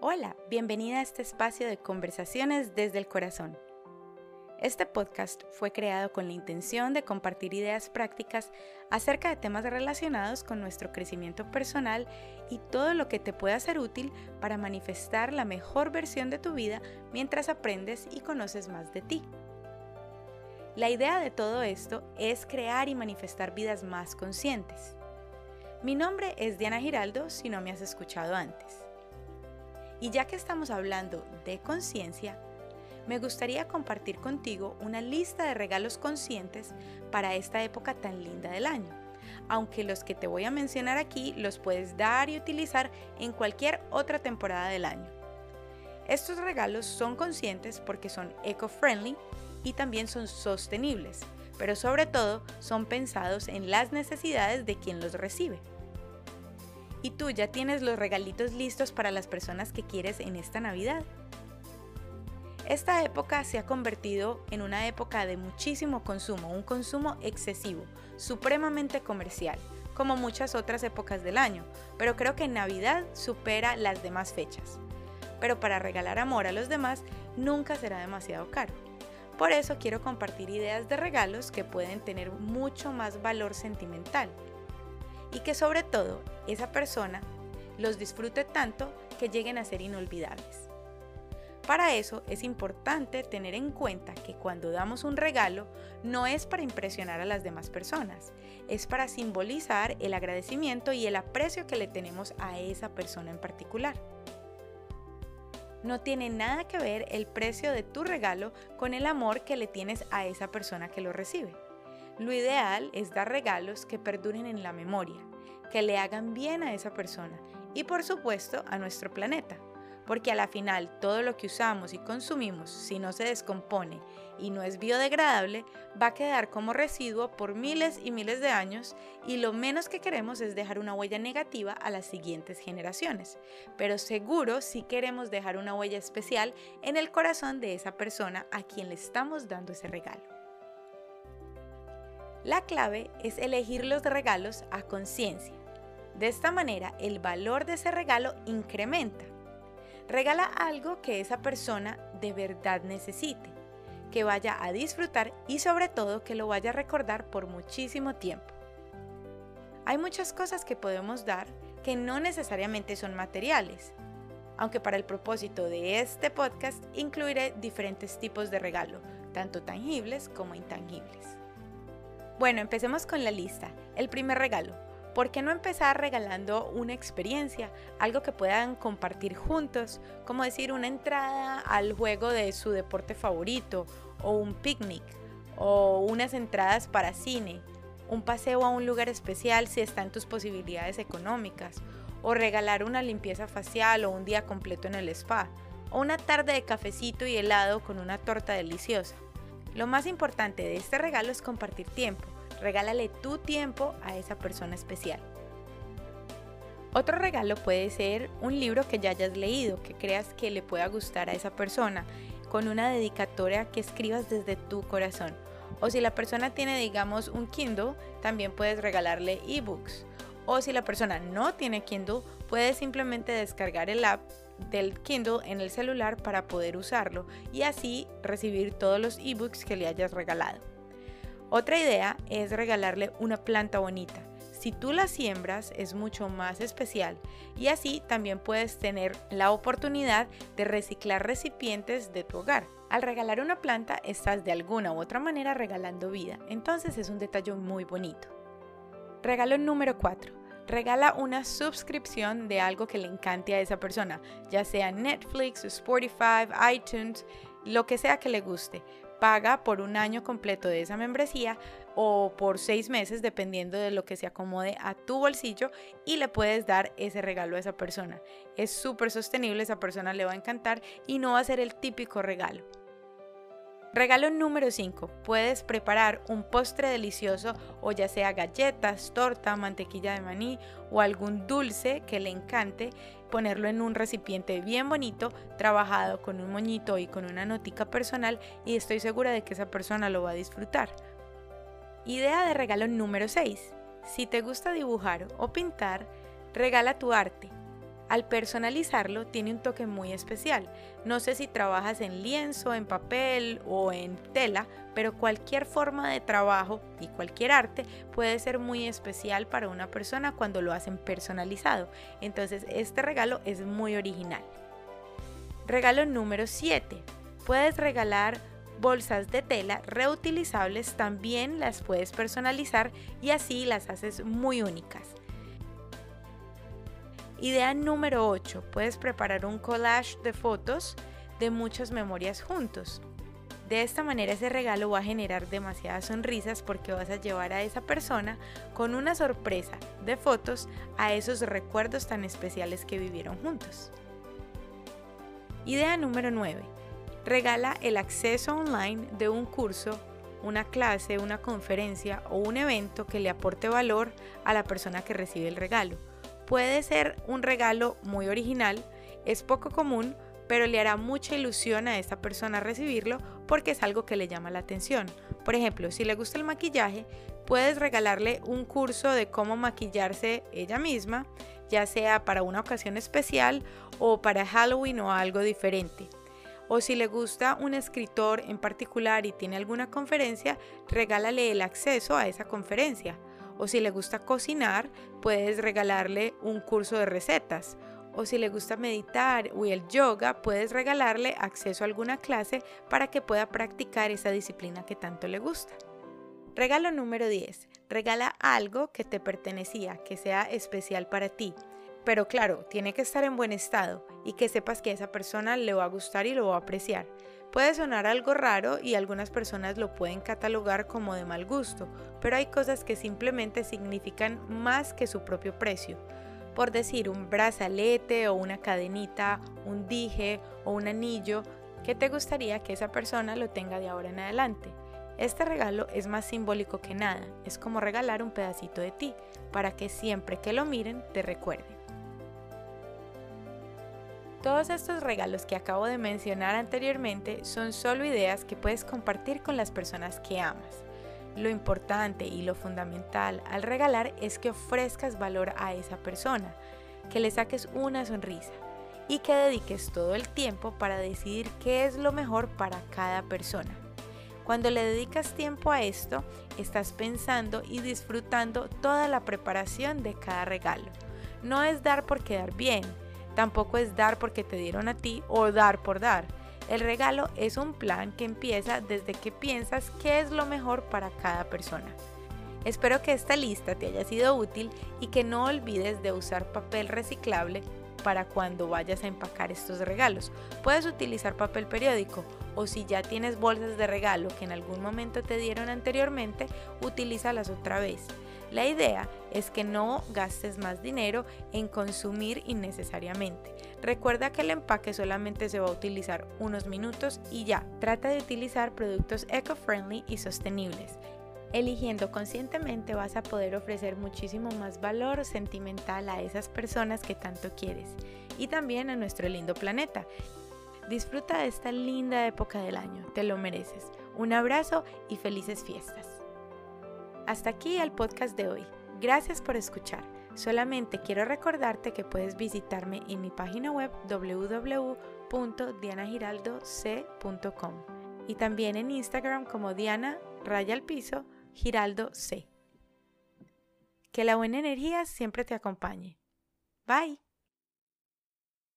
Hola, bienvenida a este espacio de conversaciones desde el corazón. Este podcast fue creado con la intención de compartir ideas prácticas acerca de temas relacionados con nuestro crecimiento personal y todo lo que te pueda ser útil para manifestar la mejor versión de tu vida mientras aprendes y conoces más de ti. La idea de todo esto es crear y manifestar vidas más conscientes. Mi nombre es Diana Giraldo si no me has escuchado antes. Y ya que estamos hablando de conciencia, me gustaría compartir contigo una lista de regalos conscientes para esta época tan linda del año, aunque los que te voy a mencionar aquí los puedes dar y utilizar en cualquier otra temporada del año. Estos regalos son conscientes porque son eco-friendly y también son sostenibles, pero sobre todo son pensados en las necesidades de quien los recibe. ¿Y tú ya tienes los regalitos listos para las personas que quieres en esta Navidad? Esta época se ha convertido en una época de muchísimo consumo, un consumo excesivo, supremamente comercial, como muchas otras épocas del año, pero creo que Navidad supera las demás fechas. Pero para regalar amor a los demás nunca será demasiado caro. Por eso quiero compartir ideas de regalos que pueden tener mucho más valor sentimental y que sobre todo esa persona los disfrute tanto que lleguen a ser inolvidables. Para eso es importante tener en cuenta que cuando damos un regalo no es para impresionar a las demás personas, es para simbolizar el agradecimiento y el aprecio que le tenemos a esa persona en particular. No tiene nada que ver el precio de tu regalo con el amor que le tienes a esa persona que lo recibe. Lo ideal es dar regalos que perduren en la memoria, que le hagan bien a esa persona y por supuesto a nuestro planeta, porque a la final todo lo que usamos y consumimos, si no se descompone y no es biodegradable, va a quedar como residuo por miles y miles de años y lo menos que queremos es dejar una huella negativa a las siguientes generaciones. Pero seguro sí queremos dejar una huella especial en el corazón de esa persona a quien le estamos dando ese regalo. La clave es elegir los regalos a conciencia. De esta manera, el valor de ese regalo incrementa. Regala algo que esa persona de verdad necesite, que vaya a disfrutar y sobre todo que lo vaya a recordar por muchísimo tiempo. Hay muchas cosas que podemos dar que no necesariamente son materiales, aunque para el propósito de este podcast incluiré diferentes tipos de regalo, tanto tangibles como intangibles. Bueno, empecemos con la lista. El primer regalo. ¿Por qué no empezar regalando una experiencia, algo que puedan compartir juntos, como decir una entrada al juego de su deporte favorito, o un picnic, o unas entradas para cine, un paseo a un lugar especial si está en tus posibilidades económicas, o regalar una limpieza facial o un día completo en el spa, o una tarde de cafecito y helado con una torta deliciosa. Lo más importante de este regalo es compartir tiempo. Regálale tu tiempo a esa persona especial. Otro regalo puede ser un libro que ya hayas leído, que creas que le pueda gustar a esa persona, con una dedicatoria que escribas desde tu corazón. O si la persona tiene, digamos, un Kindle, también puedes regalarle ebooks. O si la persona no tiene Kindle, puedes simplemente descargar el app del Kindle en el celular para poder usarlo y así recibir todos los ebooks que le hayas regalado. Otra idea es regalarle una planta bonita. Si tú la siembras es mucho más especial y así también puedes tener la oportunidad de reciclar recipientes de tu hogar. Al regalar una planta estás de alguna u otra manera regalando vida, entonces es un detalle muy bonito. Regalo número 4 regala una suscripción de algo que le encante a esa persona, ya sea Netflix, Spotify, iTunes, lo que sea que le guste. Paga por un año completo de esa membresía o por seis meses, dependiendo de lo que se acomode a tu bolsillo, y le puedes dar ese regalo a esa persona. Es súper sostenible, esa persona le va a encantar y no va a ser el típico regalo. Regalo número 5. Puedes preparar un postre delicioso o ya sea galletas, torta, mantequilla de maní o algún dulce que le encante, ponerlo en un recipiente bien bonito, trabajado con un moñito y con una notica personal y estoy segura de que esa persona lo va a disfrutar. Idea de regalo número 6. Si te gusta dibujar o pintar, regala tu arte. Al personalizarlo tiene un toque muy especial. No sé si trabajas en lienzo, en papel o en tela, pero cualquier forma de trabajo y cualquier arte puede ser muy especial para una persona cuando lo hacen personalizado. Entonces este regalo es muy original. Regalo número 7. Puedes regalar bolsas de tela reutilizables, también las puedes personalizar y así las haces muy únicas. Idea número 8. Puedes preparar un collage de fotos de muchas memorias juntos. De esta manera ese regalo va a generar demasiadas sonrisas porque vas a llevar a esa persona con una sorpresa de fotos a esos recuerdos tan especiales que vivieron juntos. Idea número 9. Regala el acceso online de un curso, una clase, una conferencia o un evento que le aporte valor a la persona que recibe el regalo. Puede ser un regalo muy original, es poco común, pero le hará mucha ilusión a esta persona recibirlo porque es algo que le llama la atención. Por ejemplo, si le gusta el maquillaje, puedes regalarle un curso de cómo maquillarse ella misma, ya sea para una ocasión especial o para Halloween o algo diferente. O si le gusta un escritor en particular y tiene alguna conferencia, regálale el acceso a esa conferencia. O si le gusta cocinar, puedes regalarle un curso de recetas. O si le gusta meditar o el yoga, puedes regalarle acceso a alguna clase para que pueda practicar esa disciplina que tanto le gusta. Regalo número 10. Regala algo que te pertenecía, que sea especial para ti. Pero claro, tiene que estar en buen estado y que sepas que a esa persona le va a gustar y lo va a apreciar. Puede sonar algo raro y algunas personas lo pueden catalogar como de mal gusto, pero hay cosas que simplemente significan más que su propio precio. Por decir, un brazalete o una cadenita, un dije o un anillo, que te gustaría que esa persona lo tenga de ahora en adelante. Este regalo es más simbólico que nada, es como regalar un pedacito de ti, para que siempre que lo miren te recuerden. Todos estos regalos que acabo de mencionar anteriormente son solo ideas que puedes compartir con las personas que amas. Lo importante y lo fundamental al regalar es que ofrezcas valor a esa persona, que le saques una sonrisa y que dediques todo el tiempo para decidir qué es lo mejor para cada persona. Cuando le dedicas tiempo a esto, estás pensando y disfrutando toda la preparación de cada regalo. No es dar por quedar bien, Tampoco es dar porque te dieron a ti o dar por dar. El regalo es un plan que empieza desde que piensas qué es lo mejor para cada persona. Espero que esta lista te haya sido útil y que no olvides de usar papel reciclable para cuando vayas a empacar estos regalos. Puedes utilizar papel periódico o si ya tienes bolsas de regalo que en algún momento te dieron anteriormente, utilízalas otra vez. La idea es que no gastes más dinero en consumir innecesariamente. Recuerda que el empaque solamente se va a utilizar unos minutos y ya. Trata de utilizar productos eco-friendly y sostenibles. Eligiendo conscientemente vas a poder ofrecer muchísimo más valor sentimental a esas personas que tanto quieres y también a nuestro lindo planeta. Disfruta de esta linda época del año, te lo mereces. Un abrazo y felices fiestas. Hasta aquí el podcast de hoy. Gracias por escuchar. Solamente quiero recordarte que puedes visitarme en mi página web www.dianagiraldoc.com y también en Instagram como Diana Raya al Piso Giraldo C. Que la buena energía siempre te acompañe. Bye.